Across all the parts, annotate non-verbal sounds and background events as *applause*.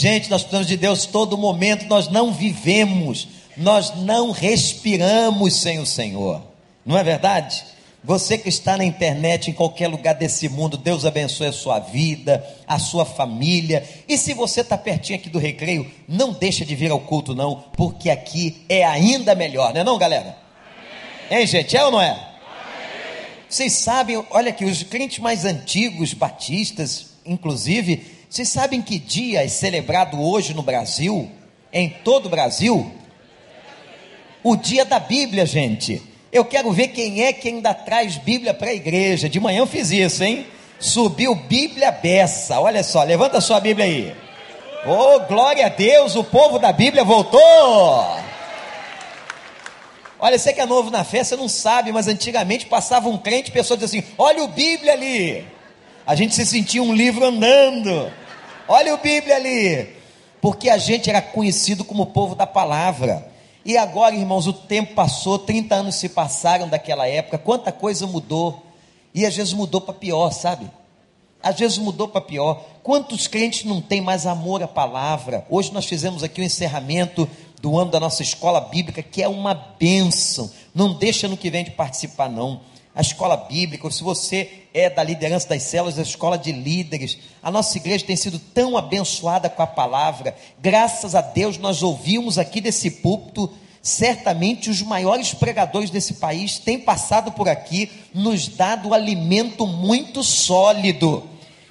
Gente, nós precisamos de Deus todo momento, nós não vivemos, nós não respiramos sem o Senhor, não é verdade? Você que está na internet, em qualquer lugar desse mundo, Deus abençoe a sua vida, a sua família. E se você está pertinho aqui do recreio, não deixa de vir ao culto, não, porque aqui é ainda melhor, não é não, galera? Hein, gente? É ou não é? Vocês sabem, olha aqui, os crentes mais antigos, batistas, inclusive, vocês sabem que dia é celebrado hoje no Brasil? Em todo o Brasil? O dia da Bíblia, gente. Eu quero ver quem é que ainda traz Bíblia para a igreja. De manhã eu fiz isso, hein? Subiu Bíblia beça. Olha só, levanta sua Bíblia aí. Oh, glória a Deus, o povo da Bíblia voltou. Olha, você que é novo na fé, você não sabe, mas antigamente passava um crente, pessoa dizia assim: Olha o Bíblia ali. A gente se sentia um livro andando. Olha o Bíblia ali. Porque a gente era conhecido como povo da palavra. E agora, irmãos, o tempo passou, 30 anos se passaram daquela época, quanta coisa mudou. E às vezes mudou para pior, sabe? Às vezes mudou para pior. Quantos crentes não têm mais amor à palavra? Hoje nós fizemos aqui o encerramento do ano da nossa escola bíblica, que é uma bênção. Não deixa no que vem de participar, não a escola bíblica, ou se você é da liderança das células, a escola de líderes. A nossa igreja tem sido tão abençoada com a palavra. Graças a Deus nós ouvimos aqui desse púlpito, certamente os maiores pregadores desse país têm passado por aqui, nos dado alimento muito sólido.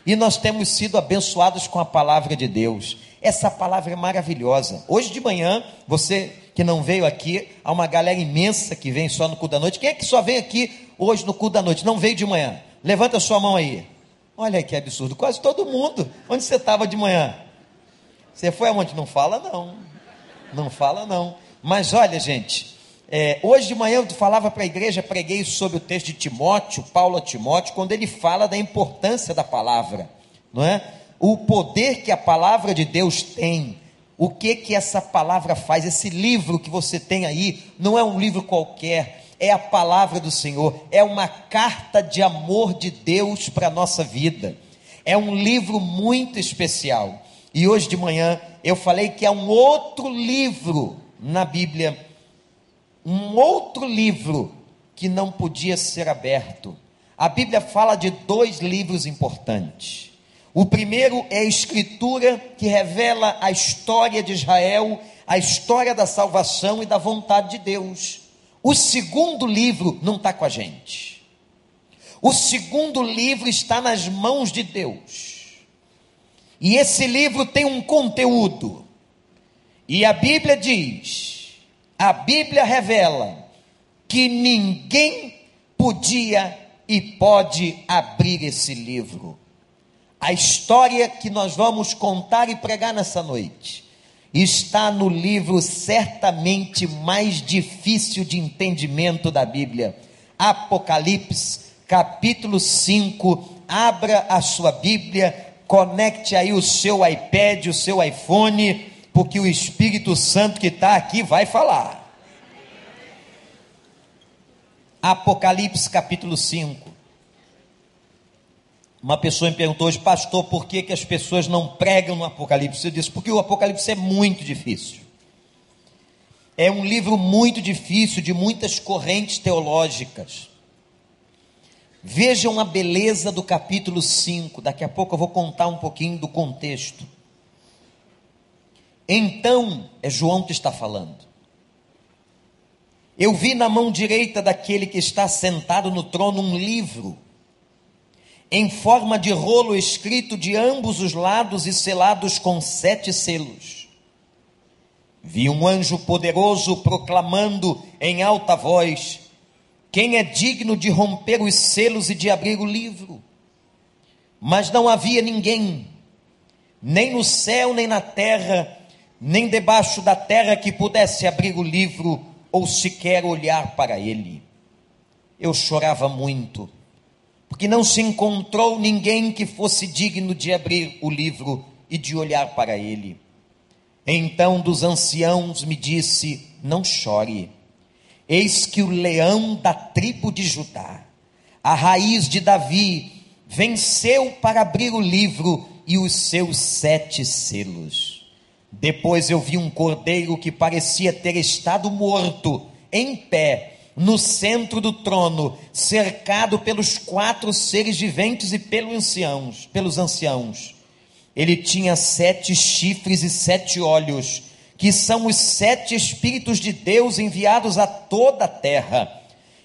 E nós temos sido abençoados com a palavra de Deus. Essa palavra é maravilhosa. Hoje de manhã, você que não veio aqui, há uma galera imensa que vem só no culto da noite. Quem é que só vem aqui hoje no culto da noite? Não veio de manhã? Levanta a sua mão aí. Olha que absurdo, quase todo mundo. Onde você estava de manhã? Você foi aonde? Não fala não. Não fala não. Mas olha, gente, é, hoje de manhã eu falava para a igreja, preguei sobre o texto de Timóteo, Paulo a Timóteo, quando ele fala da importância da palavra, não é? O poder que a palavra de Deus tem o que que essa palavra faz? Esse livro que você tem aí não é um livro qualquer, é a palavra do Senhor, é uma carta de amor de Deus para a nossa vida. É um livro muito especial. E hoje de manhã eu falei que há um outro livro na Bíblia, um outro livro que não podia ser aberto. A Bíblia fala de dois livros importantes. O primeiro é a escritura que revela a história de Israel, a história da salvação e da vontade de Deus. O segundo livro não está com a gente. O segundo livro está nas mãos de Deus. E esse livro tem um conteúdo. E a Bíblia diz, a Bíblia revela que ninguém podia e pode abrir esse livro. A história que nós vamos contar e pregar nessa noite está no livro certamente mais difícil de entendimento da Bíblia, Apocalipse, capítulo 5. Abra a sua Bíblia, conecte aí o seu iPad, o seu iPhone, porque o Espírito Santo que está aqui vai falar. Apocalipse capítulo 5. Uma pessoa me perguntou hoje, pastor, por que, que as pessoas não pregam no Apocalipse? Eu disse, porque o Apocalipse é muito difícil. É um livro muito difícil, de muitas correntes teológicas. Vejam a beleza do capítulo 5. Daqui a pouco eu vou contar um pouquinho do contexto. Então, é João que está falando. Eu vi na mão direita daquele que está sentado no trono um livro em forma de rolo escrito de ambos os lados e selados com sete selos. Vi um anjo poderoso proclamando em alta voz: Quem é digno de romper os selos e de abrir o livro? Mas não havia ninguém, nem no céu, nem na terra, nem debaixo da terra que pudesse abrir o livro ou sequer olhar para ele. Eu chorava muito porque não se encontrou ninguém que fosse digno de abrir o livro e de olhar para ele. Então dos anciãos me disse: Não chore, eis que o leão da tribo de Judá, a raiz de Davi, venceu para abrir o livro e os seus sete selos. Depois eu vi um cordeiro que parecia ter estado morto, em pé, no centro do trono, cercado pelos quatro seres viventes e pelos anciãos, pelos anciãos. Ele tinha sete chifres e sete olhos, que são os sete espíritos de Deus enviados a toda a terra.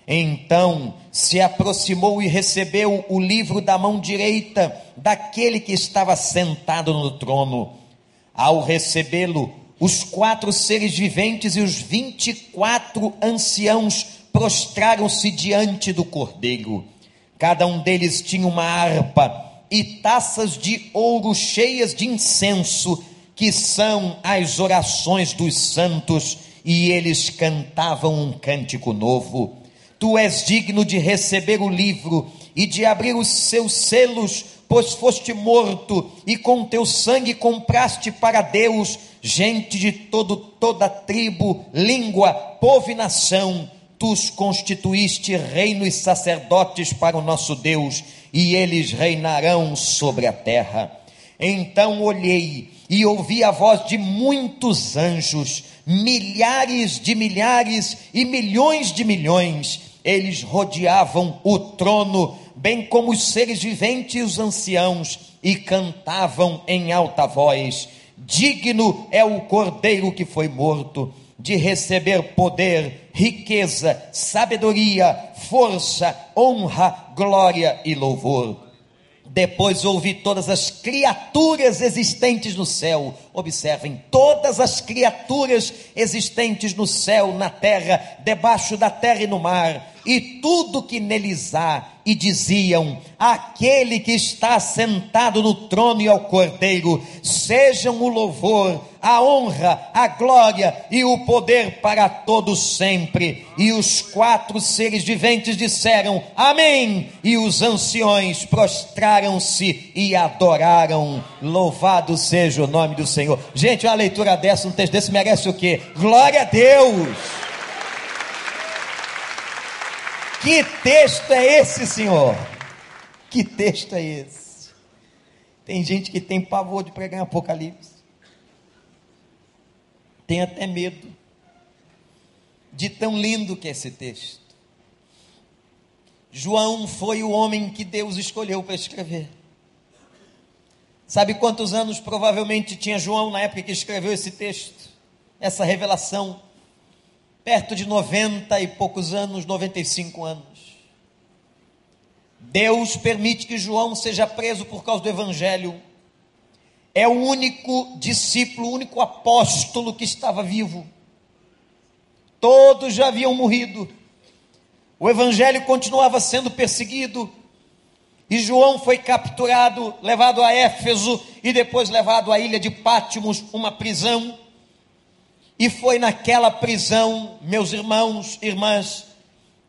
Então se aproximou e recebeu o livro da mão direita daquele que estava sentado no trono. Ao recebê-lo, os quatro seres viventes e os vinte e quatro anciãos prostraram-se diante do cordeiro. Cada um deles tinha uma harpa e taças de ouro cheias de incenso, que são as orações dos santos, e eles cantavam um cântico novo. Tu és digno de receber o livro e de abrir os seus selos pois foste morto e com teu sangue compraste para Deus gente de todo toda tribo, língua, povo e nação. Tu constituíste reino e sacerdotes para o nosso Deus, e eles reinarão sobre a terra. Então olhei e ouvi a voz de muitos anjos, milhares de milhares e milhões de milhões. Eles rodeavam o trono bem como os seres viventes e os anciãos, e cantavam em alta voz: Digno é o cordeiro que foi morto de receber poder, riqueza, sabedoria, força, honra, glória e louvor. Depois ouvi todas as criaturas existentes no céu. Observem, todas as criaturas existentes no céu, na terra, debaixo da terra e no mar e tudo que neles há, e diziam: Aquele que está sentado no trono e ao cordeiro, sejam o louvor, a honra, a glória e o poder para todos sempre. E os quatro seres viventes disseram: Amém. E os anciões prostraram-se e adoraram. Louvado seja o nome do Senhor. Gente, uma leitura dessa, um texto desse merece o quê? Glória a Deus. Que texto é esse, Senhor? Que texto é esse? Tem gente que tem pavor de pregar em Apocalipse. Tem até medo de tão lindo que é esse texto. João foi o homem que Deus escolheu para escrever. Sabe quantos anos provavelmente tinha João na época que escreveu esse texto? Essa revelação perto de 90 e poucos anos, 95 anos. Deus permite que João seja preso por causa do Evangelho. É o único discípulo, o único apóstolo que estava vivo. Todos já haviam morrido. O Evangelho continuava sendo perseguido. E João foi capturado, levado a Éfeso e depois levado à ilha de Pátimos, uma prisão. E foi naquela prisão, meus irmãos, irmãs,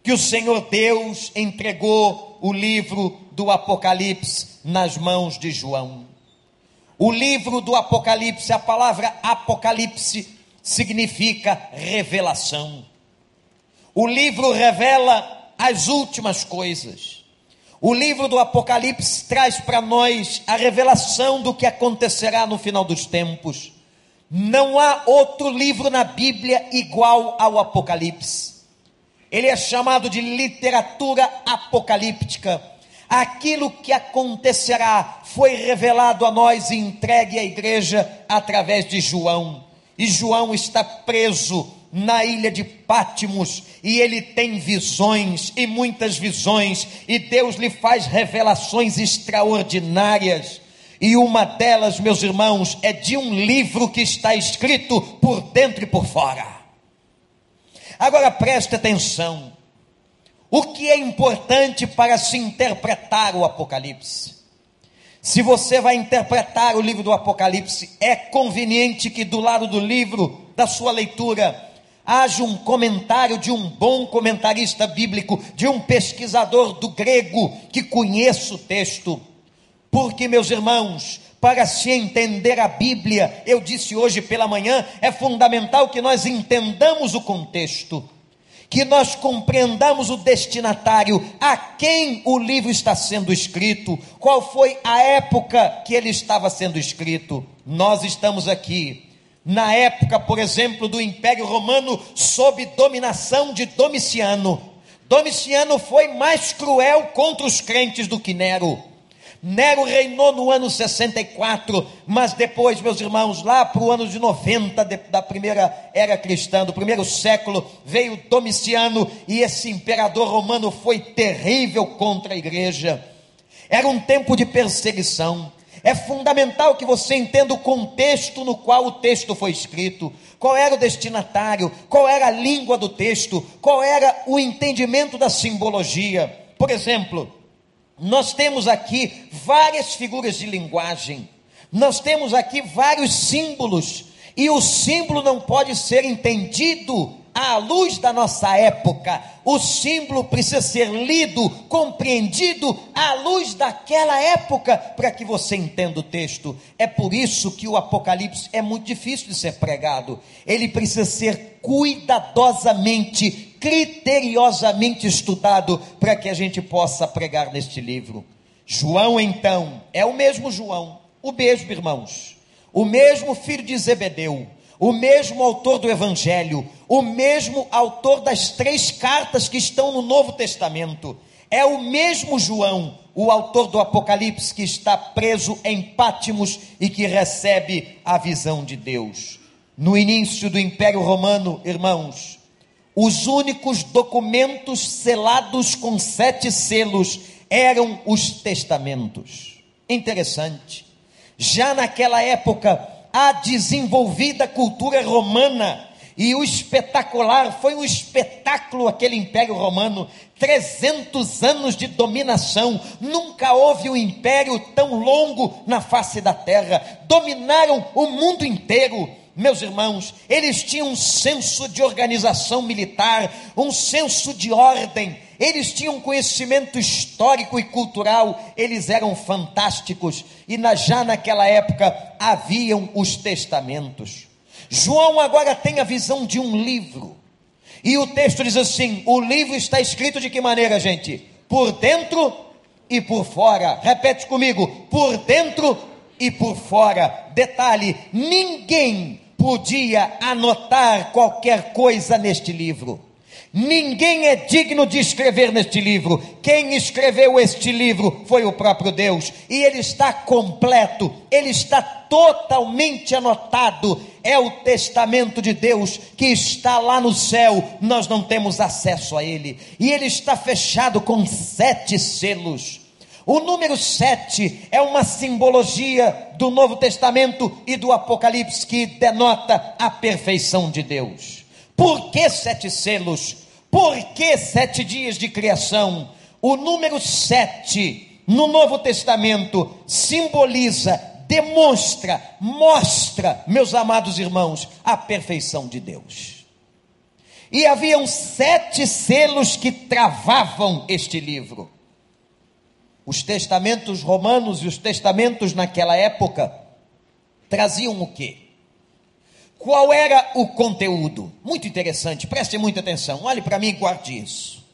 que o Senhor Deus entregou o livro do Apocalipse nas mãos de João. O livro do Apocalipse, a palavra Apocalipse significa revelação. O livro revela as últimas coisas. O livro do Apocalipse traz para nós a revelação do que acontecerá no final dos tempos. Não há outro livro na Bíblia igual ao Apocalipse. Ele é chamado de literatura apocalíptica. Aquilo que acontecerá foi revelado a nós e entregue à igreja através de João. E João está preso na ilha de Pátimos e ele tem visões e muitas visões e Deus lhe faz revelações extraordinárias. E uma delas, meus irmãos, é de um livro que está escrito por dentro e por fora. Agora preste atenção. O que é importante para se interpretar o Apocalipse? Se você vai interpretar o livro do Apocalipse, é conveniente que do lado do livro, da sua leitura, haja um comentário de um bom comentarista bíblico, de um pesquisador do grego que conheça o texto porque, meus irmãos, para se entender a Bíblia, eu disse hoje pela manhã, é fundamental que nós entendamos o contexto, que nós compreendamos o destinatário, a quem o livro está sendo escrito, qual foi a época que ele estava sendo escrito. Nós estamos aqui na época, por exemplo, do Império Romano, sob dominação de Domiciano. Domiciano foi mais cruel contra os crentes do que Nero. Nero reinou no ano 64, mas depois, meus irmãos, lá para o ano de 90 de, da primeira era cristã, do primeiro século, veio Domiciano e esse imperador romano foi terrível contra a igreja. Era um tempo de perseguição. É fundamental que você entenda o contexto no qual o texto foi escrito, qual era o destinatário, qual era a língua do texto, qual era o entendimento da simbologia. Por exemplo, nós temos aqui várias figuras de linguagem, nós temos aqui vários símbolos, e o símbolo não pode ser entendido à luz da nossa época. O símbolo precisa ser lido, compreendido à luz daquela época, para que você entenda o texto. É por isso que o Apocalipse é muito difícil de ser pregado. Ele precisa ser cuidadosamente, criteriosamente estudado, para que a gente possa pregar neste livro. João, então, é o mesmo João, o mesmo, irmãos, o mesmo filho de Zebedeu o mesmo autor do Evangelho, o mesmo autor das três cartas que estão no Novo Testamento, é o mesmo João, o autor do Apocalipse, que está preso em Pátimos e que recebe a visão de Deus. No início do Império Romano, irmãos, os únicos documentos selados com sete selos eram os testamentos. Interessante. Já naquela época, a desenvolvida cultura romana. E o espetacular foi um espetáculo aquele Império Romano, 300 anos de dominação. Nunca houve um império tão longo na face da terra. Dominaram o mundo inteiro. Meus irmãos, eles tinham um senso de organização militar, um senso de ordem, eles tinham conhecimento histórico e cultural, eles eram fantásticos, e na, já naquela época haviam os testamentos. João agora tem a visão de um livro, e o texto diz assim: o livro está escrito de que maneira, gente? Por dentro e por fora. Repete comigo: por dentro e por fora. Detalhe: ninguém podia anotar qualquer coisa neste livro. Ninguém é digno de escrever neste livro. Quem escreveu este livro foi o próprio Deus. E ele está completo, ele está totalmente anotado. É o testamento de Deus que está lá no céu. Nós não temos acesso a ele. E ele está fechado com sete selos. O número sete é uma simbologia do Novo Testamento e do Apocalipse que denota a perfeição de Deus. Por que sete selos? Por que sete dias de criação? O número sete no Novo Testamento simboliza, demonstra, mostra, meus amados irmãos, a perfeição de Deus. E haviam sete selos que travavam este livro. Os testamentos romanos e os testamentos naquela época traziam o quê? Qual era o conteúdo? Muito interessante, preste muita atenção, olhe para mim e guarde isso.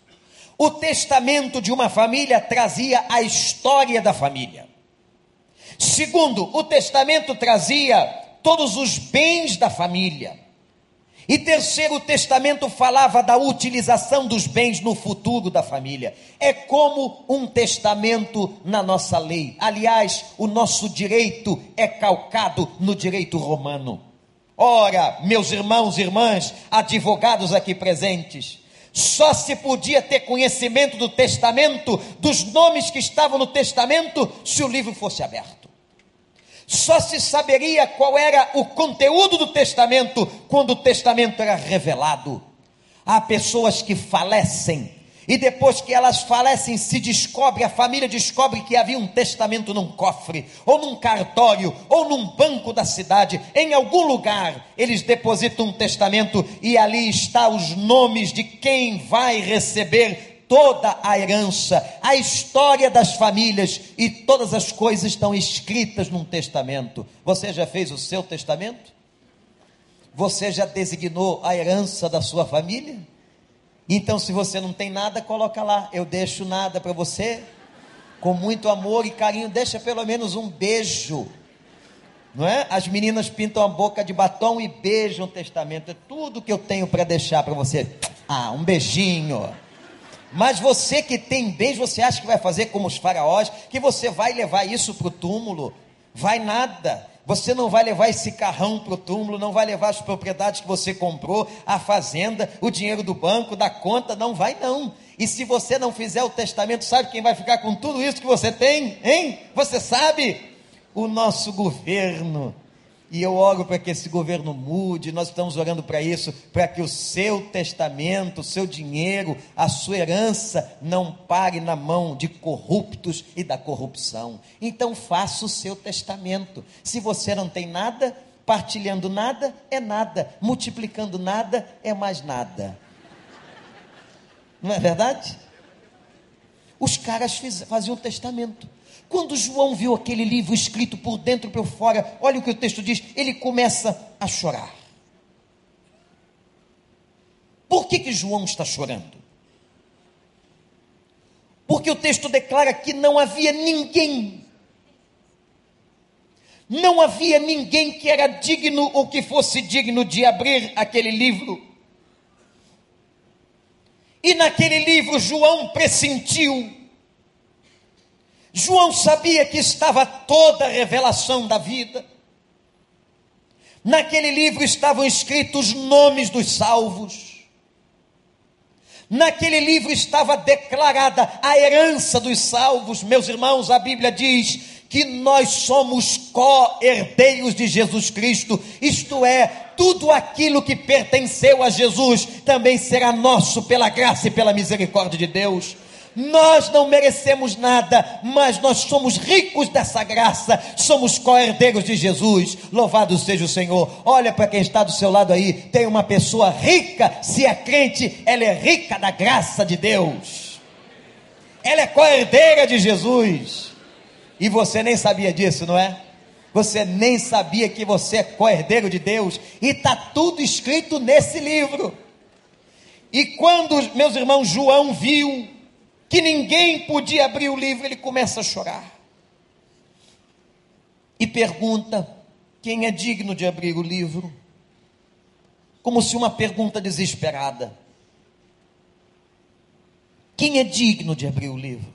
O testamento de uma família trazia a história da família. Segundo, o testamento trazia todos os bens da família. E terceiro, o testamento falava da utilização dos bens no futuro da família. É como um testamento na nossa lei. Aliás, o nosso direito é calcado no direito romano. Ora, meus irmãos e irmãs, advogados aqui presentes, só se podia ter conhecimento do testamento, dos nomes que estavam no testamento, se o livro fosse aberto. Só se saberia qual era o conteúdo do testamento quando o testamento era revelado. Há pessoas que falecem e depois que elas falecem, se descobre, a família descobre que havia um testamento num cofre, ou num cartório, ou num banco da cidade, em algum lugar, eles depositam um testamento e ali está os nomes de quem vai receber toda a herança, a história das famílias e todas as coisas estão escritas num testamento. Você já fez o seu testamento? Você já designou a herança da sua família? Então, se você não tem nada, coloca lá. Eu deixo nada para você. Com muito amor e carinho, deixa pelo menos um beijo. Não é? As meninas pintam a boca de batom e beijam o testamento. É tudo que eu tenho para deixar para você. Ah, um beijinho. Mas você que tem bens, você acha que vai fazer como os faraós, que você vai levar isso para o túmulo? Vai nada. Você não vai levar esse carrão para o túmulo, não vai levar as propriedades que você comprou, a fazenda, o dinheiro do banco, da conta, não vai não. E se você não fizer o testamento, sabe quem vai ficar com tudo isso que você tem? Hein? Você sabe? O nosso governo e eu oro para que esse governo mude, nós estamos orando para isso, para que o seu testamento, o seu dinheiro, a sua herança não pare na mão de corruptos e da corrupção. Então faça o seu testamento. Se você não tem nada, partilhando nada é nada, multiplicando nada é mais nada. Não é verdade? Os caras fiz, faziam testamento. Quando João viu aquele livro escrito por dentro por fora, olha o que o texto diz, ele começa a chorar. Por que, que João está chorando? Porque o texto declara que não havia ninguém, não havia ninguém que era digno ou que fosse digno de abrir aquele livro. E naquele livro João pressentiu João sabia que estava toda a revelação da vida. Naquele livro estavam escritos os nomes dos salvos. Naquele livro estava declarada a herança dos salvos. Meus irmãos, a Bíblia diz que nós somos co-herdeiros de Jesus Cristo, isto é, tudo aquilo que pertenceu a Jesus também será nosso pela graça e pela misericórdia de Deus. Nós não merecemos nada, mas nós somos ricos dessa graça, somos co-herdeiros de Jesus. Louvado seja o Senhor. Olha para quem está do seu lado aí, tem uma pessoa rica, se é crente, ela é rica da graça de Deus. Ela é co-herdeira de Jesus. E você nem sabia disso, não é? Você nem sabia que você é co-herdeiro de Deus, e está tudo escrito nesse livro. E quando, meus irmãos, João viu que ninguém podia abrir o livro, ele começa a chorar. E pergunta: quem é digno de abrir o livro? Como se uma pergunta desesperada. Quem é digno de abrir o livro?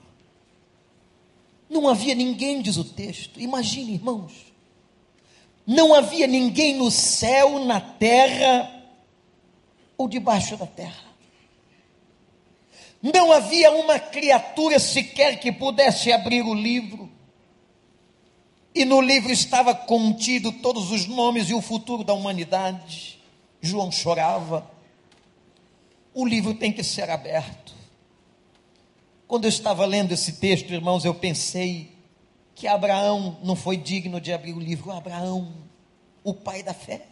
Não havia ninguém, diz o texto. Imagine, irmãos. Não havia ninguém no céu, na terra ou debaixo da terra. Não havia uma criatura sequer que pudesse abrir o livro. E no livro estava contido todos os nomes e o futuro da humanidade. João chorava. O livro tem que ser aberto. Quando eu estava lendo esse texto, irmãos, eu pensei que Abraão não foi digno de abrir o livro. Abraão, o pai da fé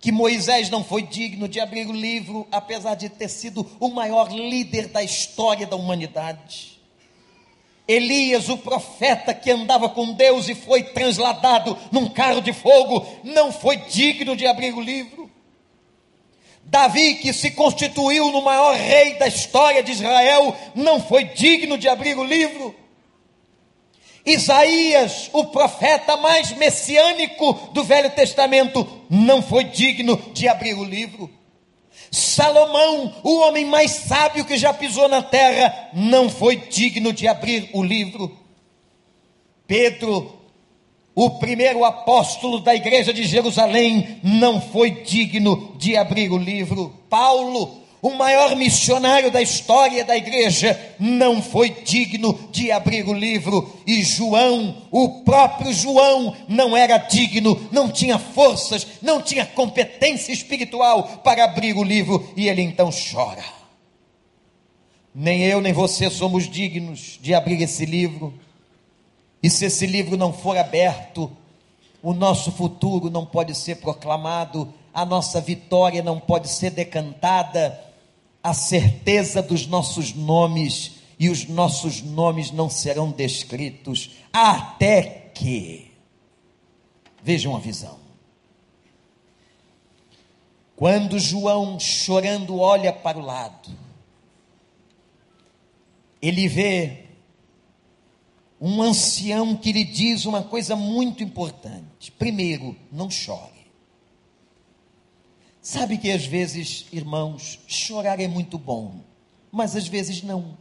que Moisés não foi digno de abrir o livro, apesar de ter sido o maior líder da história da humanidade. Elias, o profeta que andava com Deus e foi transladado num carro de fogo, não foi digno de abrir o livro. Davi, que se constituiu no maior rei da história de Israel, não foi digno de abrir o livro. Isaías, o profeta mais messiânico do Velho Testamento, não foi digno de abrir o livro. Salomão, o homem mais sábio que já pisou na terra, não foi digno de abrir o livro. Pedro, o primeiro apóstolo da igreja de Jerusalém, não foi digno de abrir o livro. Paulo, o maior missionário da história da igreja, não foi digno de abrir o livro, e João, o próprio João, não era digno, não tinha forças, não tinha competência espiritual para abrir o livro, e ele então chora. Nem eu nem você somos dignos de abrir esse livro, e se esse livro não for aberto, o nosso futuro não pode ser proclamado, a nossa vitória não pode ser decantada a certeza dos nossos nomes e os nossos nomes não serão descritos até que vejam a visão. Quando João, chorando, olha para o lado, ele vê um ancião que lhe diz uma coisa muito importante. Primeiro, não chore. Sabe que às vezes, irmãos, chorar é muito bom, mas às vezes não.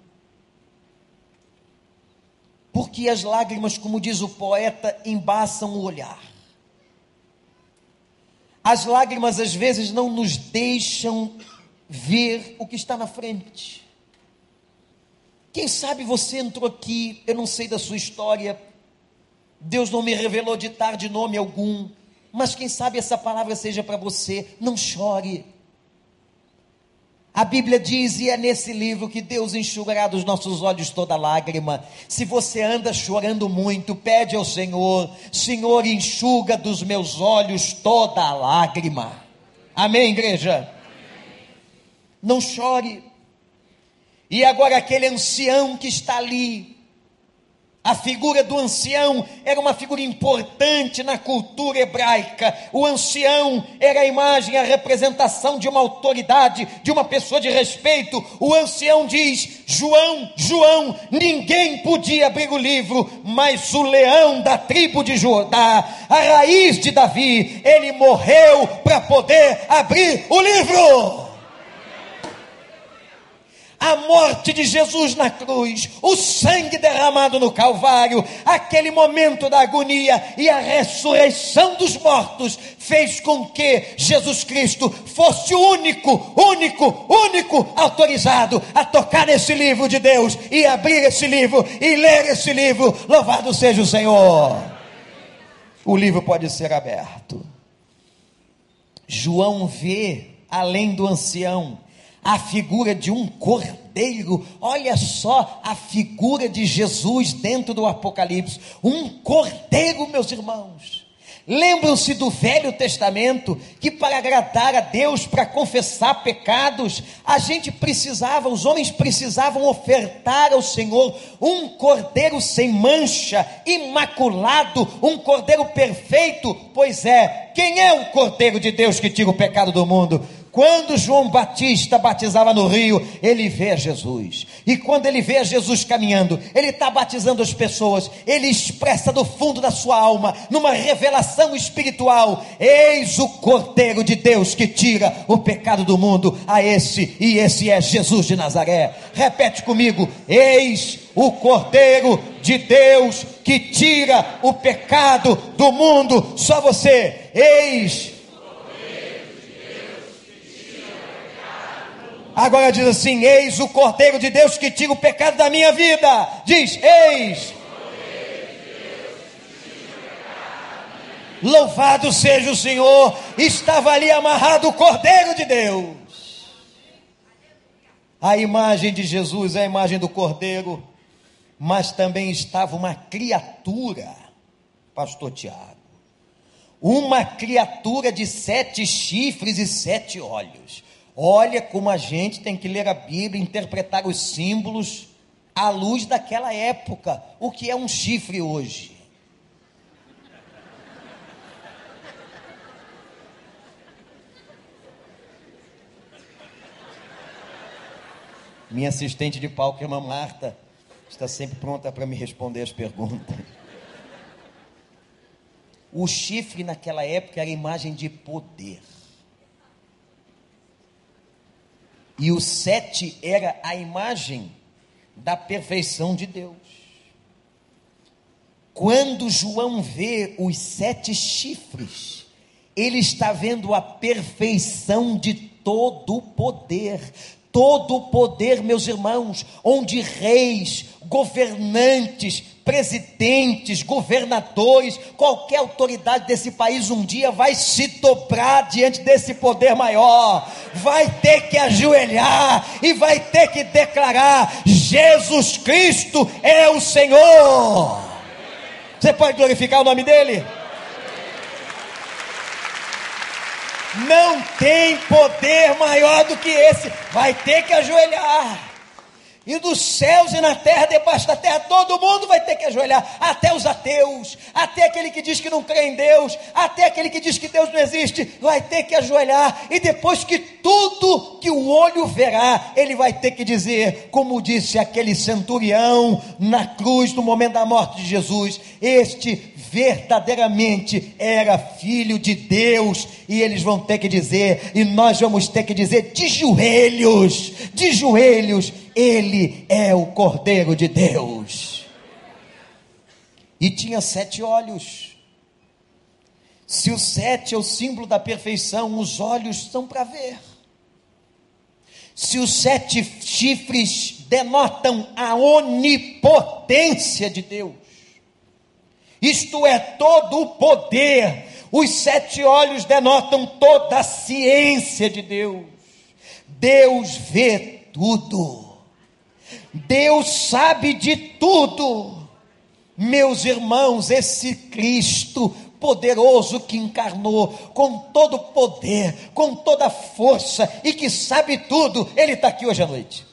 Porque as lágrimas, como diz o poeta, embaçam o olhar. As lágrimas às vezes não nos deixam ver o que está na frente. Quem sabe você entrou aqui, eu não sei da sua história, Deus não me revelou de tarde nome algum, mas quem sabe essa palavra seja para você, não chore. A Bíblia diz, e é nesse livro, que Deus enxugará dos nossos olhos toda lágrima. Se você anda chorando muito, pede ao Senhor: Senhor, enxuga dos meus olhos toda lágrima. Amém, igreja? Não chore. E agora aquele ancião que está ali, a figura do ancião era uma figura importante na cultura hebraica. O ancião era a imagem, a representação de uma autoridade, de uma pessoa de respeito. O ancião diz: João, João, ninguém podia abrir o livro, mas o leão da tribo de Judá, a raiz de Davi, ele morreu para poder abrir o livro a morte de Jesus na cruz, o sangue derramado no Calvário, aquele momento da agonia e a ressurreição dos mortos fez com que Jesus Cristo fosse o único, único, único autorizado a tocar nesse livro de Deus e abrir esse livro e ler esse livro. Louvado seja o Senhor! O livro pode ser aberto. João vê além do ancião a figura de um cordeiro. Olha só a figura de Jesus dentro do Apocalipse. Um cordeiro, meus irmãos. Lembram-se do Velho Testamento que para agradar a Deus, para confessar pecados, a gente precisava, os homens precisavam ofertar ao Senhor um cordeiro sem mancha, imaculado, um cordeiro perfeito. Pois é, quem é o cordeiro de Deus que tira o pecado do mundo? Quando João Batista batizava no rio, ele vê Jesus. E quando ele vê Jesus caminhando, ele está batizando as pessoas. Ele expressa do fundo da sua alma, numa revelação espiritual: Eis o Cordeiro de Deus que tira o pecado do mundo. A esse, e esse é Jesus de Nazaré. Repete comigo: Eis o Cordeiro de Deus que tira o pecado do mundo. Só você. Eis Agora diz assim: Eis o Cordeiro de Deus que tira o pecado da minha vida. Diz: Eis. Louvado seja o Senhor, estava ali amarrado o Cordeiro de Deus. A imagem de Jesus é a imagem do Cordeiro, mas também estava uma criatura, Pastor Tiago, uma criatura de sete chifres e sete olhos. Olha como a gente tem que ler a Bíblia, interpretar os símbolos à luz daquela época. O que é um chifre hoje? Minha assistente de palco, irmã Marta, está sempre pronta para me responder as perguntas. O chifre naquela época era imagem de poder. E o sete era a imagem da perfeição de Deus. Quando João vê os sete chifres, ele está vendo a perfeição de todo o poder. Todo o poder, meus irmãos, onde reis, governantes, presidentes, governadores, qualquer autoridade desse país um dia vai se dobrar diante desse poder maior, vai ter que ajoelhar e vai ter que declarar: Jesus Cristo é o Senhor. Você pode glorificar o nome dele? Não tem poder maior do que esse, vai ter que ajoelhar. E dos céus e na terra, debaixo da terra, todo mundo vai ter que ajoelhar, até os ateus, até aquele que diz que não crê em Deus, até aquele que diz que Deus não existe, vai ter que ajoelhar, e depois que tudo que o olho verá, ele vai ter que dizer, como disse aquele centurião na cruz no momento da morte de Jesus: Este verdadeiramente era filho de Deus, e eles vão ter que dizer, e nós vamos ter que dizer de joelhos, de joelhos, Ele é o Cordeiro de Deus. E tinha sete olhos. Se o sete é o símbolo da perfeição, os olhos são para ver. Se os sete chifres denotam a onipotência de Deus, isto é, todo o poder. Os sete olhos denotam toda a ciência de Deus. Deus vê tudo. Deus sabe de tudo. Meus irmãos, esse Cristo poderoso que encarnou, com todo o poder, com toda a força e que sabe tudo, Ele está aqui hoje à noite.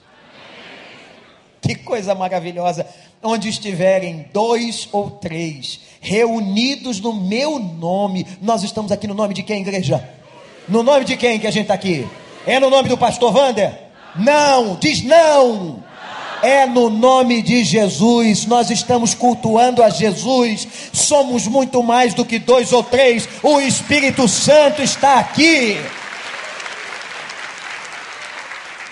Que coisa maravilhosa onde estiverem dois ou três reunidos no meu nome, nós estamos aqui no nome de quem, igreja? No nome de quem que a gente está aqui? É no nome do pastor Wander? Não, diz não. É no nome de Jesus, nós estamos cultuando a Jesus, somos muito mais do que dois ou três, o Espírito Santo está aqui.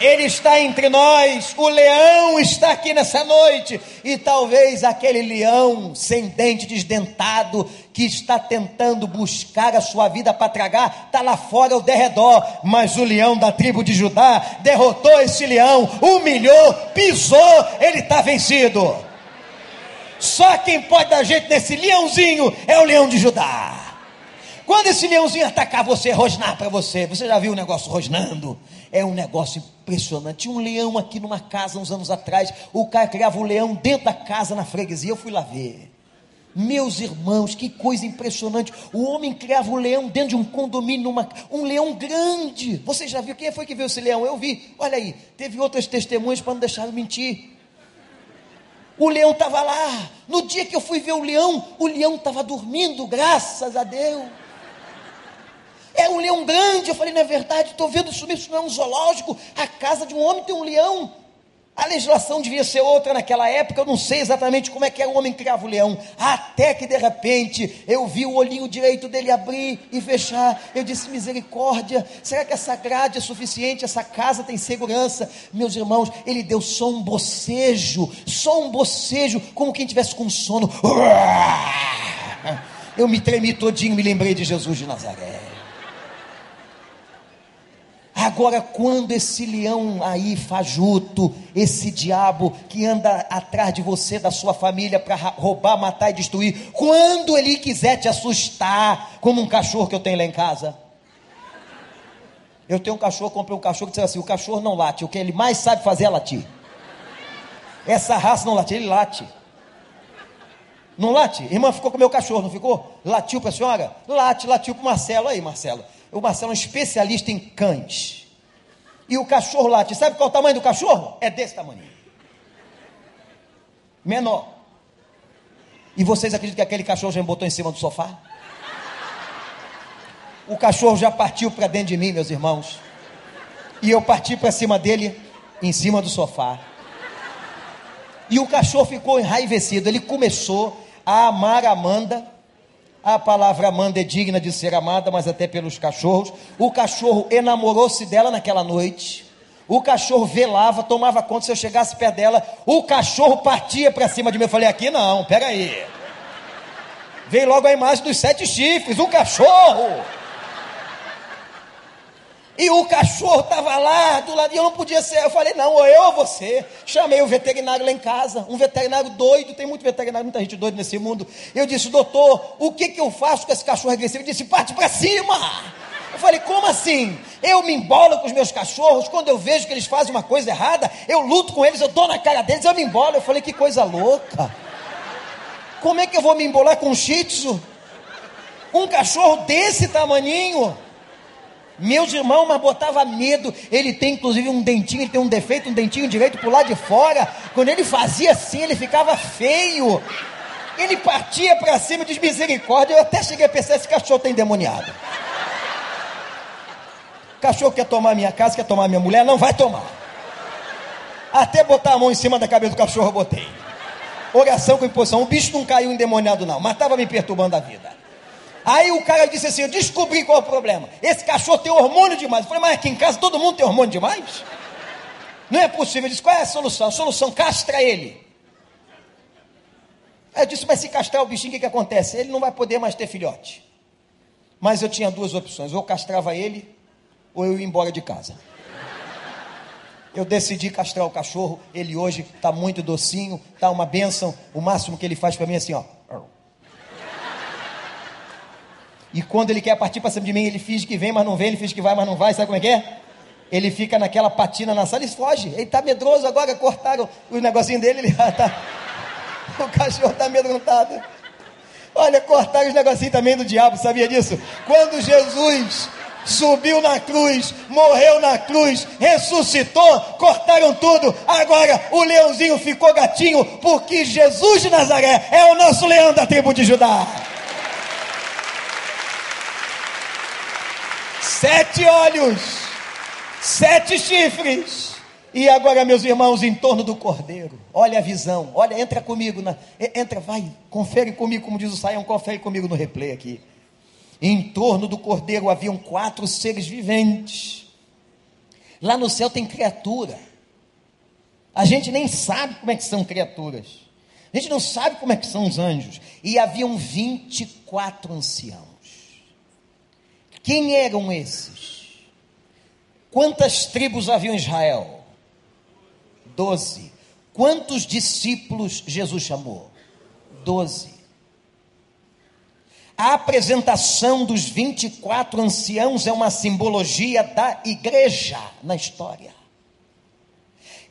Ele está entre nós, o leão está aqui nessa noite, e talvez aquele leão sem dente, desdentado, que está tentando buscar a sua vida para tragar, está lá fora ao derredor, mas o leão da tribo de Judá derrotou esse leão, humilhou, pisou, ele está vencido. Só quem pode dar jeito nesse leãozinho é o leão de Judá. Quando esse leãozinho atacar você, rosnar para você, você já viu o negócio rosnando? É um negócio impressionante. Tinha um leão aqui numa casa uns anos atrás. O cara criava o um leão dentro da casa na freguesia. Eu fui lá ver. Meus irmãos, que coisa impressionante. O homem criava o um leão dentro de um condomínio, numa, um leão grande. Você já viu? Quem foi que viu esse leão? Eu vi. Olha aí, teve outras testemunhas para não deixar mentir. O leão estava lá. No dia que eu fui ver o leão, o leão estava dormindo, graças a Deus. Um leão grande. Eu falei, não é verdade, estou vendo isso, isso não é um zoológico. A casa de um homem tem um leão. A legislação devia ser outra naquela época, eu não sei exatamente como é que é o homem criava o leão. Até que de repente eu vi o olhinho direito dele abrir e fechar. Eu disse: misericórdia, será que essa grade é suficiente? Essa casa tem segurança? Meus irmãos, ele deu só um bocejo, só um bocejo, como quem tivesse com sono. Eu me tremi todinho, me lembrei de Jesus de Nazaré. Agora, quando esse leão aí fajuto, esse diabo que anda atrás de você, da sua família, para roubar, matar e destruir, quando ele quiser te assustar, como um cachorro que eu tenho lá em casa. Eu tenho um cachorro, comprei um cachorro que disse assim: o cachorro não late, o que ele mais sabe fazer é latir. Essa raça não late, ele late. Não late? Irmã ficou com o meu cachorro, não ficou? Latiu para a senhora? Late, latiu para Marcelo. Aí, Marcelo. O Marcelo é um especialista em cães. E o cachorro late. Sabe qual é o tamanho do cachorro? É desse tamanho. Menor. E vocês acreditam que aquele cachorro já me botou em cima do sofá? O cachorro já partiu para dentro de mim, meus irmãos. E eu parti para cima dele, em cima do sofá. E o cachorro ficou enraivecido. Ele começou a amar a Amanda a palavra Amanda é digna de ser amada, mas até pelos cachorros. O cachorro enamorou-se dela naquela noite. O cachorro velava, tomava conta se eu chegasse perto dela. O cachorro partia para cima de mim. Eu falei: aqui não, peraí. Veio logo a imagem dos sete chifres, um cachorro. E o cachorro estava lá do lado, e eu não podia ser. Eu falei, não, ou eu ou você. Chamei o veterinário lá em casa, um veterinário doido, tem muito veterinário, muita gente doida nesse mundo. Eu disse, doutor, o que, que eu faço com esse cachorro agressivo? Ele disse, parte para cima. Eu falei, como assim? Eu me embolo com os meus cachorros, quando eu vejo que eles fazem uma coisa errada, eu luto com eles, eu dou na cara deles, eu me embolo. Eu falei, que coisa louca. Como é que eu vou me embolar com um shih tzu? Um cachorro desse tamaninho? Meus irmãos, mas botava medo. Ele tem inclusive um dentinho, ele tem um defeito, um dentinho direito por lá de fora. Quando ele fazia assim, ele ficava feio. Ele partia para cima, diz misericórdia. Eu até cheguei a pensar: esse cachorro tem endemoniado. Cachorro quer tomar minha casa, quer tomar minha mulher, não vai tomar. Até botar a mão em cima da cabeça do cachorro, eu botei. Oração com imposição. O bicho não caiu endemoniado, não, mas estava me perturbando a vida. Aí o cara disse assim: Eu descobri qual é o problema. Esse cachorro tem hormônio demais. Eu falei, mas aqui em casa todo mundo tem hormônio demais? Não é possível. Ele disse: Qual é a solução? A solução, castra ele. Aí eu disse: Mas se castrar o bichinho, o que, que acontece? Ele não vai poder mais ter filhote. Mas eu tinha duas opções: ou castrava ele, ou eu ia embora de casa. Eu decidi castrar o cachorro. Ele hoje está muito docinho, está uma benção. O máximo que ele faz para mim é assim, ó. E quando ele quer partir para cima de mim, ele finge que vem, mas não vem, ele finge que vai, mas não vai, sabe como é que é? Ele fica naquela patina na sala e foge. Ele está medroso agora, cortaram os negocinhos dele, ele já está. *laughs* O cachorro está amedrontado. Olha, cortaram os negocinhos também do diabo, sabia disso? Quando Jesus subiu na cruz, morreu na cruz, ressuscitou, cortaram tudo. Agora o leãozinho ficou gatinho, porque Jesus de Nazaré é o nosso leão da tribo de Judá. Sete olhos, sete chifres. E agora, meus irmãos, em torno do cordeiro, olha a visão, olha, entra comigo, na, entra, vai, confere comigo, como diz o Saião, confere comigo no replay aqui. Em torno do cordeiro haviam quatro seres viventes. Lá no céu tem criatura. A gente nem sabe como é que são criaturas. A gente não sabe como é que são os anjos. E haviam 24 anciãos. Quem eram esses? Quantas tribos havia em Israel? Doze. Quantos discípulos Jesus chamou? Doze. A apresentação dos 24 anciãos é uma simbologia da igreja na história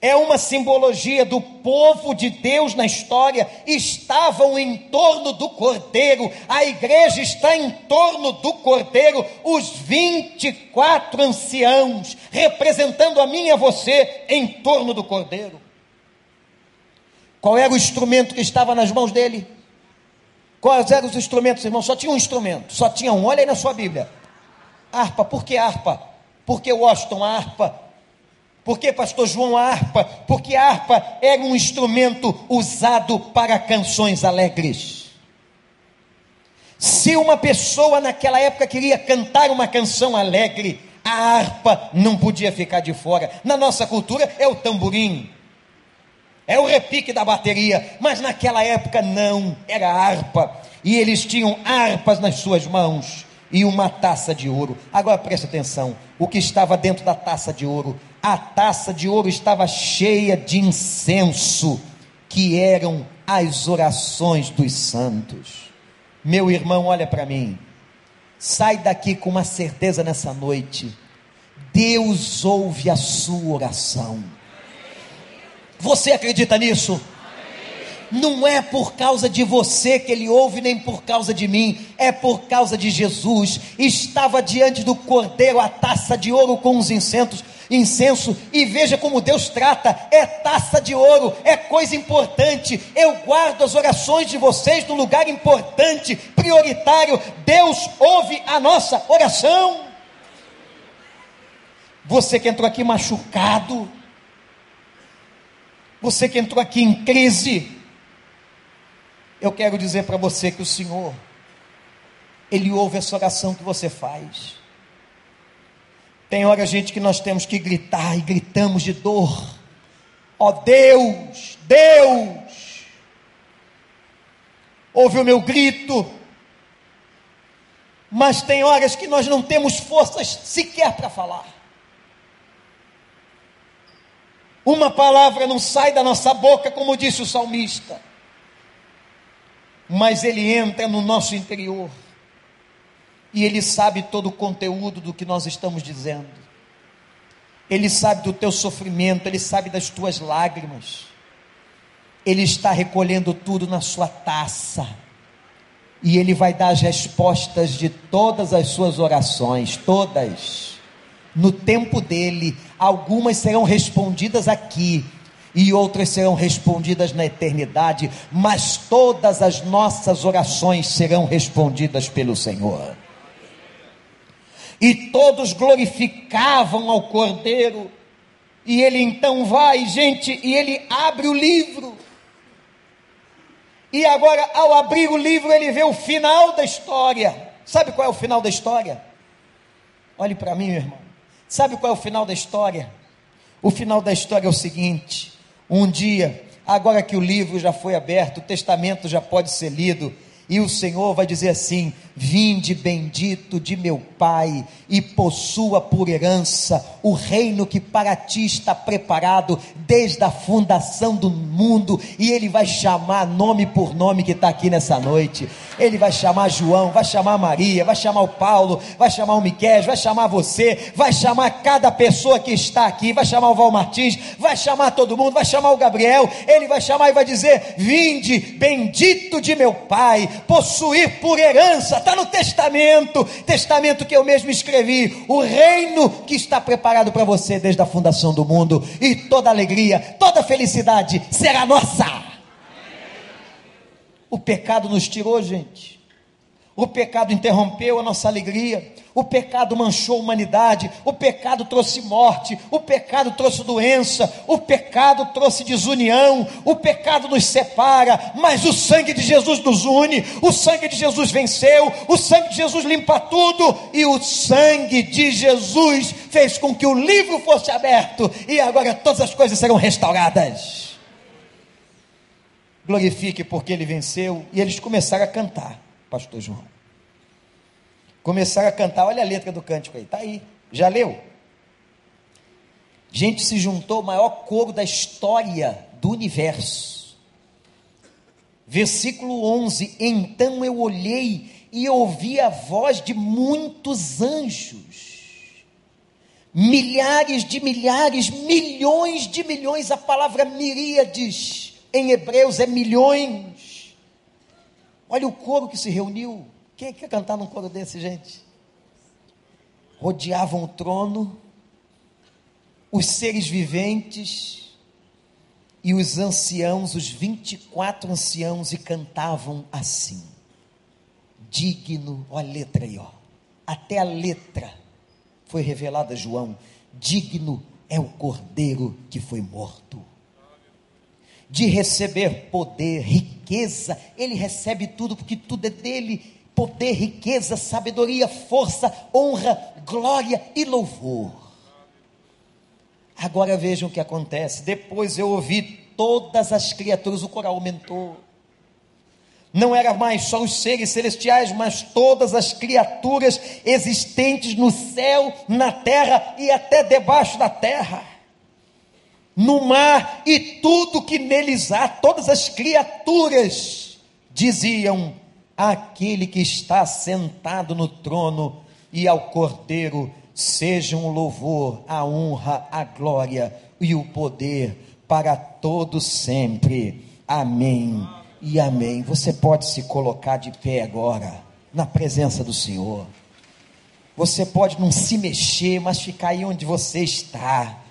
é uma simbologia do povo de Deus na história, estavam em torno do cordeiro, a igreja está em torno do cordeiro, os 24 anciãos, representando a mim e a você, em torno do cordeiro. Qual era o instrumento que estava nas mãos dele? Quais eram os instrumentos, irmão? Só tinha um instrumento, só tinha um, olha aí na sua Bíblia. Harpa, por que harpa? Porque Washington, a harpa por que, pastor João, a harpa? Porque a harpa era um instrumento usado para canções alegres. Se uma pessoa naquela época queria cantar uma canção alegre, a harpa não podia ficar de fora. Na nossa cultura é o tamborim, é o repique da bateria, mas naquela época não, era a harpa. E eles tinham harpas nas suas mãos e uma taça de ouro. Agora preste atenção: o que estava dentro da taça de ouro? A taça de ouro estava cheia de incenso, que eram as orações dos santos. Meu irmão, olha para mim. Sai daqui com uma certeza nessa noite. Deus ouve a sua oração. Você acredita nisso? não é por causa de você que ele ouve, nem por causa de mim, é por causa de Jesus. Estava diante do cordeiro a taça de ouro com os incensos, incenso, e veja como Deus trata: é taça de ouro, é coisa importante. Eu guardo as orações de vocês no lugar importante, prioritário. Deus ouve a nossa oração. Você que entrou aqui machucado, você que entrou aqui em crise, eu quero dizer para você que o Senhor, Ele ouve essa oração que você faz. Tem hora, gente, que nós temos que gritar e gritamos de dor. Ó oh, Deus, Deus, ouve o meu grito. Mas tem horas que nós não temos forças sequer para falar. Uma palavra não sai da nossa boca, como disse o salmista mas ele entra no nosso interior e ele sabe todo o conteúdo do que nós estamos dizendo. Ele sabe do teu sofrimento, ele sabe das tuas lágrimas. Ele está recolhendo tudo na sua taça. E ele vai dar as respostas de todas as suas orações, todas. no tempo dele, algumas serão respondidas aqui e outras serão respondidas na eternidade, mas todas as nossas orações serão respondidas pelo Senhor. E todos glorificavam ao Cordeiro, e ele então vai, gente, e ele abre o livro. E agora, ao abrir o livro, ele vê o final da história. Sabe qual é o final da história? Olhe para mim, meu irmão. Sabe qual é o final da história? O final da história é o seguinte: um dia, agora que o livro já foi aberto, o testamento já pode ser lido, e o Senhor vai dizer assim: Vinde bendito de meu Pai, e possua por herança o reino que para ti está preparado desde a fundação do mundo, e Ele vai chamar nome por nome que está aqui nessa noite. Ele vai chamar João, vai chamar Maria, vai chamar o Paulo, vai chamar o Miquel, vai chamar você, vai chamar cada pessoa que está aqui, vai chamar o Val Martins, vai chamar todo mundo, vai chamar o Gabriel, ele vai chamar e vai dizer: Vinde bendito de meu Pai, possuir por herança está no testamento, testamento que eu mesmo escrevi, o reino que está preparado para você desde a fundação do mundo, e toda alegria, toda felicidade será nossa. O pecado nos tirou, gente. O pecado interrompeu a nossa alegria. O pecado manchou a humanidade, o pecado trouxe morte, o pecado trouxe doença, o pecado trouxe desunião, o pecado nos separa, mas o sangue de Jesus nos une, o sangue de Jesus venceu, o sangue de Jesus limpa tudo, e o sangue de Jesus fez com que o livro fosse aberto, e agora todas as coisas serão restauradas. Glorifique porque ele venceu, e eles começaram a cantar, Pastor João começaram a cantar. Olha a letra do cântico aí, está aí. Já leu? Gente, se juntou o maior coro da história do universo. Versículo 11: Então eu olhei e ouvi a voz de muitos anjos, milhares de milhares, milhões de milhões, a palavra miríades em Hebreus é milhões. Olha o coro que se reuniu. Quem quer cantar num coro desse, gente? Rodeavam o trono, os seres viventes e os anciãos, os 24 anciãos, e cantavam assim: Digno, olha a letra aí, ó. Até a letra foi revelada a João: Digno é o cordeiro que foi morto de receber poder, riqueza, ele recebe tudo, porque tudo é dele, poder, riqueza, sabedoria, força, honra, glória e louvor. Agora vejam o que acontece. Depois eu ouvi todas as criaturas, o coral aumentou. Não era mais só os seres celestiais, mas todas as criaturas existentes no céu, na terra e até debaixo da terra. No mar e tudo que neles há, todas as criaturas diziam: aquele que está sentado no trono e ao Cordeiro sejam o louvor, a honra, a glória e o poder para todos sempre. Amém e amém. Você pode se colocar de pé agora, na presença do Senhor. Você pode não se mexer, mas ficar aí onde você está.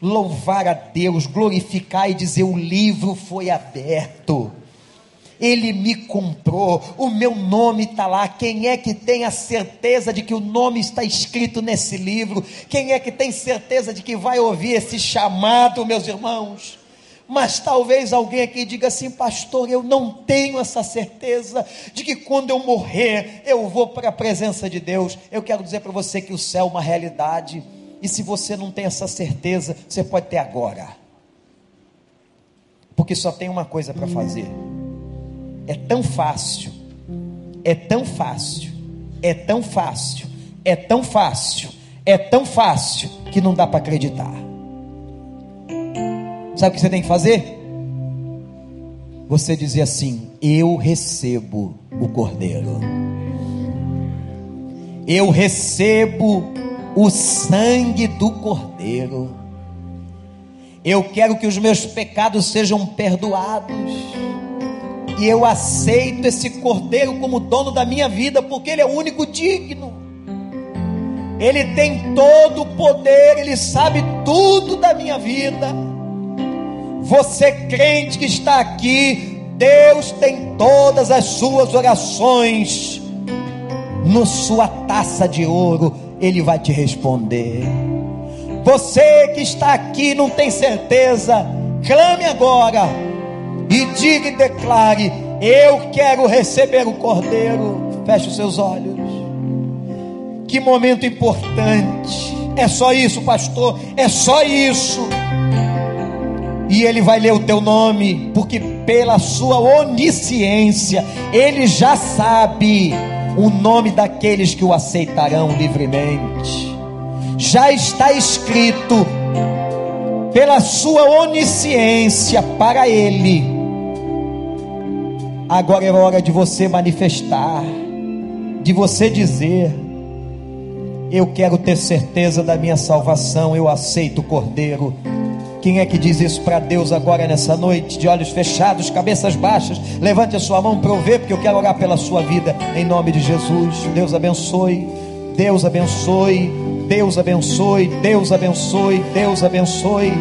Louvar a Deus, glorificar e dizer: o livro foi aberto ele me comprou, o meu nome está lá. Quem é que tem a certeza de que o nome está escrito nesse livro? Quem é que tem certeza de que vai ouvir esse chamado, meus irmãos? Mas talvez alguém aqui diga assim, pastor, eu não tenho essa certeza de que quando eu morrer eu vou para a presença de Deus. Eu quero dizer para você que o céu é uma realidade, e se você não tem essa certeza, você pode ter agora, porque só tem uma coisa para fazer é tão fácil, é tão fácil, é tão fácil, é tão fácil, é tão fácil que não dá para acreditar. Sabe o que você tem que fazer? Você dizer assim: Eu recebo o Cordeiro, eu recebo o sangue do Cordeiro, eu quero que os meus pecados sejam perdoados e eu aceito esse cordeiro como dono da minha vida, porque ele é o único digno. Ele tem todo o poder, Ele sabe tudo da minha vida. Você crente que está aqui, Deus tem todas as suas orações no sua taça de ouro, Ele vai te responder. Você que está aqui não tem certeza, clame agora e diga e declare: Eu quero receber o Cordeiro. Feche os seus olhos. Que momento importante. É só isso, pastor. É só isso. E ele vai ler o teu nome, porque pela sua onisciência, ele já sabe o nome daqueles que o aceitarão livremente. Já está escrito pela sua onisciência para ele. Agora é hora de você manifestar, de você dizer: Eu quero ter certeza da minha salvação, eu aceito o Cordeiro. Quem é que diz isso para Deus agora nessa noite, de olhos fechados, cabeças baixas? Levante a sua mão para eu ver, porque eu quero orar pela sua vida, em nome de Jesus. Deus abençoe, Deus abençoe, Deus abençoe, Deus abençoe, Deus abençoe,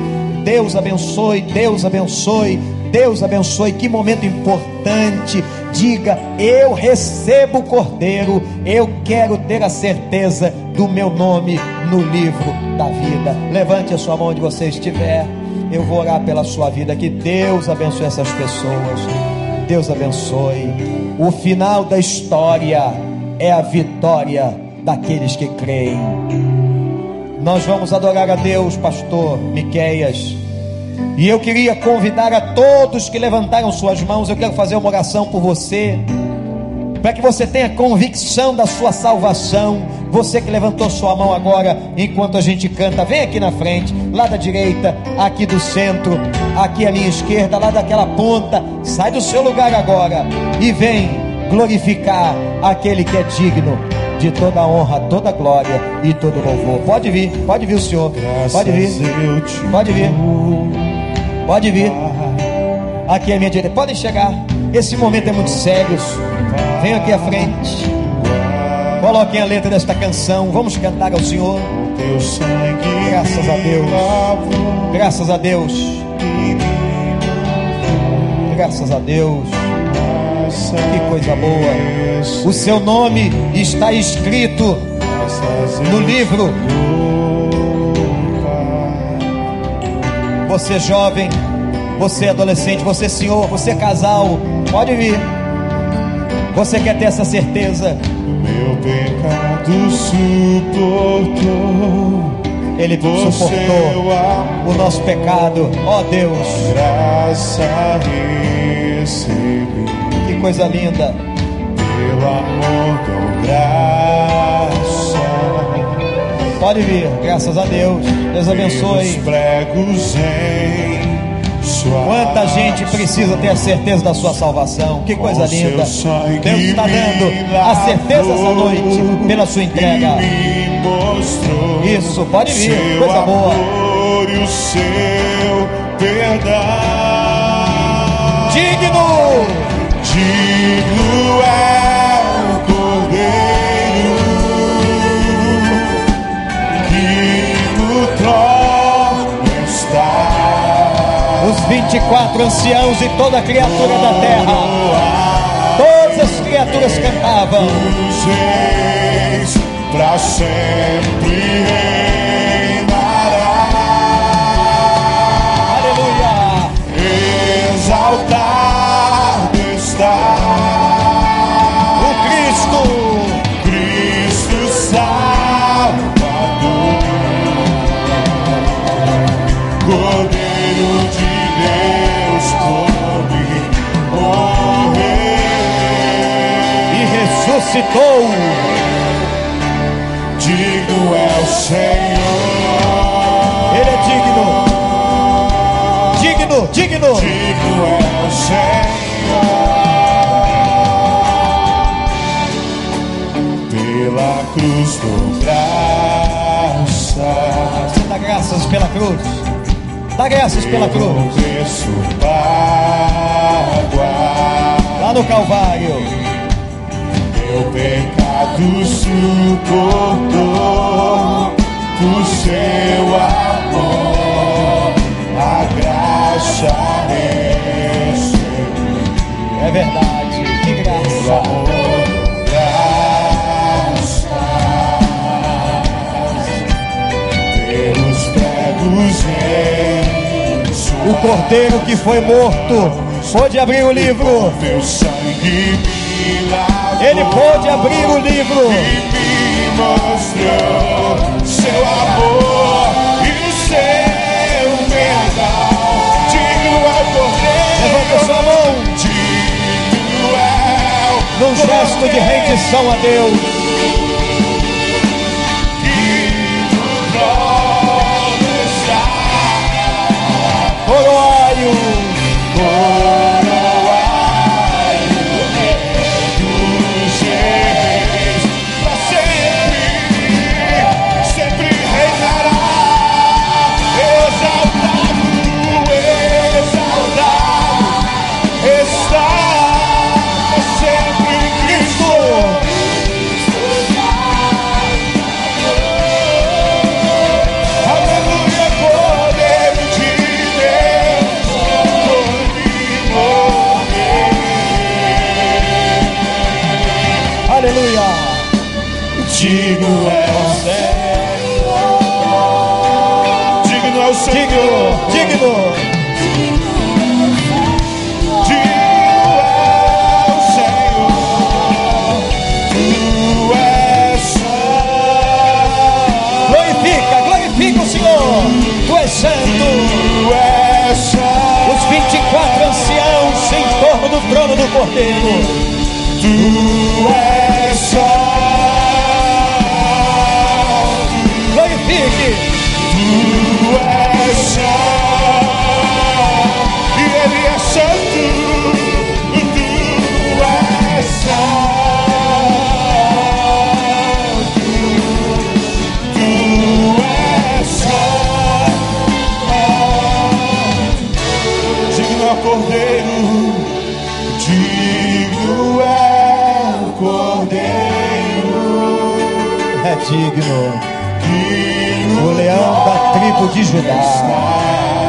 Deus abençoe, Deus abençoe, Deus abençoe. Que momento importante. Diga: Eu recebo o Cordeiro, eu quero ter a certeza do meu nome no livro da vida. Levante a sua mão onde você estiver. Eu vou orar pela sua vida. Que Deus abençoe essas pessoas. Deus abençoe. O final da história é a vitória daqueles que creem. Nós vamos adorar a Deus, pastor Miqueias. E eu queria convidar a todos que levantaram suas mãos, eu quero fazer uma oração por você para que você tenha convicção da sua salvação. Você que levantou sua mão agora, enquanto a gente canta, vem aqui na frente, lá da direita, aqui do centro, aqui à minha esquerda, lá daquela ponta. Sai do seu lugar agora e vem glorificar aquele que é digno de toda honra, toda glória e todo louvor. Pode vir, pode vir o Senhor. Pode vir. Pode vir. Pode vir. Aqui à minha direita. Podem chegar. Esse momento é muito sério. Venha aqui à frente. Coloquem a letra desta canção. Vamos cantar ao Senhor. Graças a Deus. Graças a Deus. Graças a Deus. Que coisa boa. O seu nome está escrito no livro. Você jovem, você adolescente, você senhor, você casal, pode vir. Você quer ter essa certeza? Meu pecado suportou. Ele suportou o nosso pecado. Ó oh, Deus. Graça recebi. Que coisa linda. Pelo amor dou graça. Pode vir, graças a Deus. Deus abençoe. Pelos pregos em Quanta gente precisa ter a certeza da sua salvação. Que coisa linda. Deus está dando a certeza essa noite pela sua entrega. Isso, pode vir, coisa boa. e o seu perdão. Digno! Digno é 24 anciãos e toda criatura da terra, todas as criaturas cantavam. Para sempre ressuscitou. Digno é o Senhor, Ele é digno. Digno, digno. digno é o Senhor. Pela cruz do graça. Dá graças pela cruz. Dá graças pela cruz. Lá no Calvário meu pecado suportou o seu amor, a graça recebi. É verdade, que graça. Amor, graça pelos pregos o cordeiro que foi morto, pode abrir o livro. Meu sangue ele pôde abrir o livro. E me mostrou seu amor e o seu perdão. Digno é o cordeiro. Levanta sua mão Digno é o num gesto de rendição a Deus. Cordeiro. Tu digno. O leão da tribo de Judá.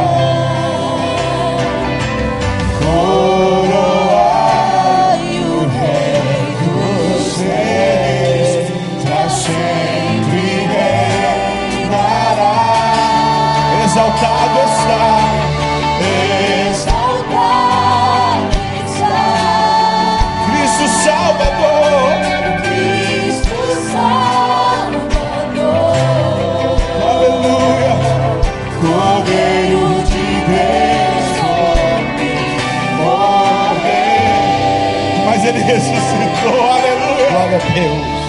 Deus.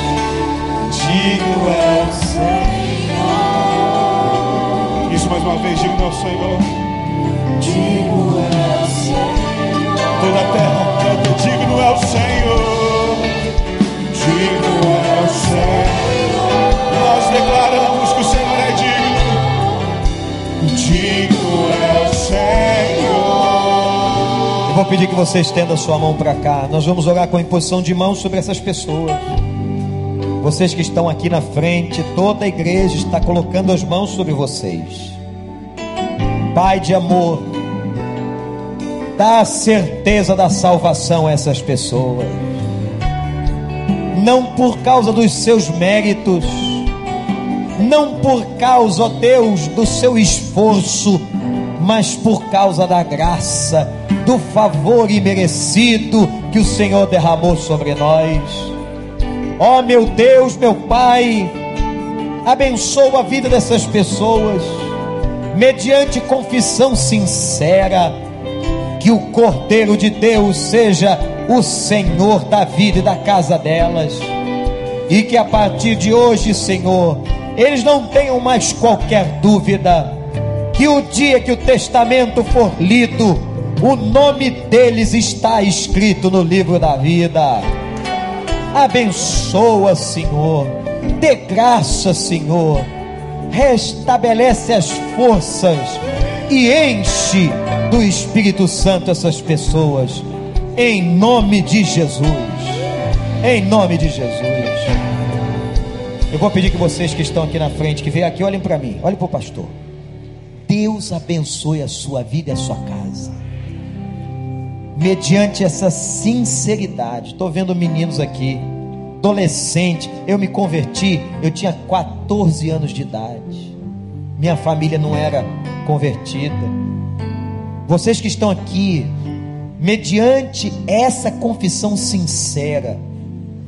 Digno é o Senhor. Isso mais uma vez, digno é o Senhor. digno é o Senhor, Toda a terra Eu vou pedir que você estenda a sua mão para cá. Nós vamos orar com a imposição de mãos sobre essas pessoas. Vocês que estão aqui na frente, toda a igreja está colocando as mãos sobre vocês. Pai de amor, dá a certeza da salvação a essas pessoas. Não por causa dos seus méritos, não por causa, ó Deus, do seu esforço, mas por causa da graça, do favor imerecido que o Senhor derramou sobre nós. Ó meu Deus, meu Pai, abençoa a vida dessas pessoas, mediante confissão sincera, que o Cordeiro de Deus seja o Senhor da vida e da casa delas, e que a partir de hoje, Senhor, eles não tenham mais qualquer dúvida, que o dia que o testamento for lido, o nome deles está escrito no livro da vida. Abençoa, Senhor, dê graça, Senhor, restabelece as forças e enche do Espírito Santo essas pessoas, em nome de Jesus. Em nome de Jesus. Eu vou pedir que vocês que estão aqui na frente, que veio aqui, olhem para mim, olhem para o pastor. Deus abençoe a sua vida e a sua casa. Mediante essa sinceridade, estou vendo meninos aqui, adolescente. Eu me converti, eu tinha 14 anos de idade. Minha família não era convertida. vocês que estão aqui, mediante essa confissão sincera,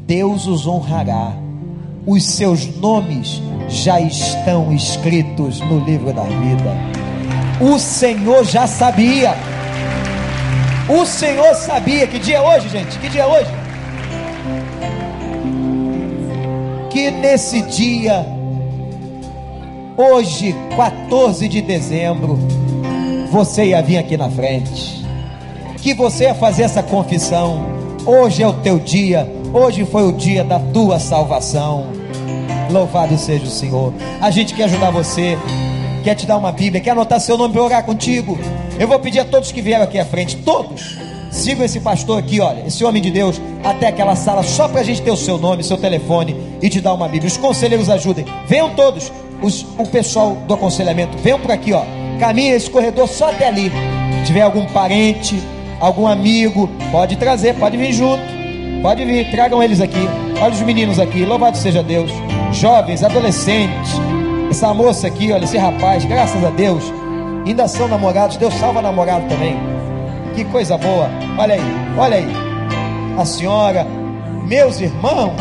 Deus os honrará. Os seus nomes já estão escritos no livro da vida. O Senhor já sabia. O Senhor sabia. Que dia é hoje, gente? Que dia é hoje? Que nesse dia, hoje, 14 de dezembro, você ia vir aqui na frente. Que você ia fazer essa confissão. Hoje é o teu dia. Hoje foi o dia da tua salvação. Louvado seja o Senhor. A gente quer ajudar você. Quer te dar uma Bíblia, quer anotar seu nome para orar contigo. Eu vou pedir a todos que vieram aqui à frente, todos, sigam esse pastor aqui, olha, esse homem de Deus, até aquela sala, só para a gente ter o seu nome, seu telefone e te dar uma Bíblia. Os conselheiros ajudem, venham todos, os, o pessoal do aconselhamento, venham por aqui, ó. Caminha esse corredor só até ali. Se tiver algum parente, algum amigo, pode trazer, pode vir junto, pode vir, tragam eles aqui. Olha os meninos aqui, louvado seja Deus. Jovens, adolescentes, essa moça aqui, olha, esse rapaz, graças a Deus, ainda são namorados, Deus salva namorado também. Que coisa boa, olha aí, olha aí. A senhora, meus irmãos,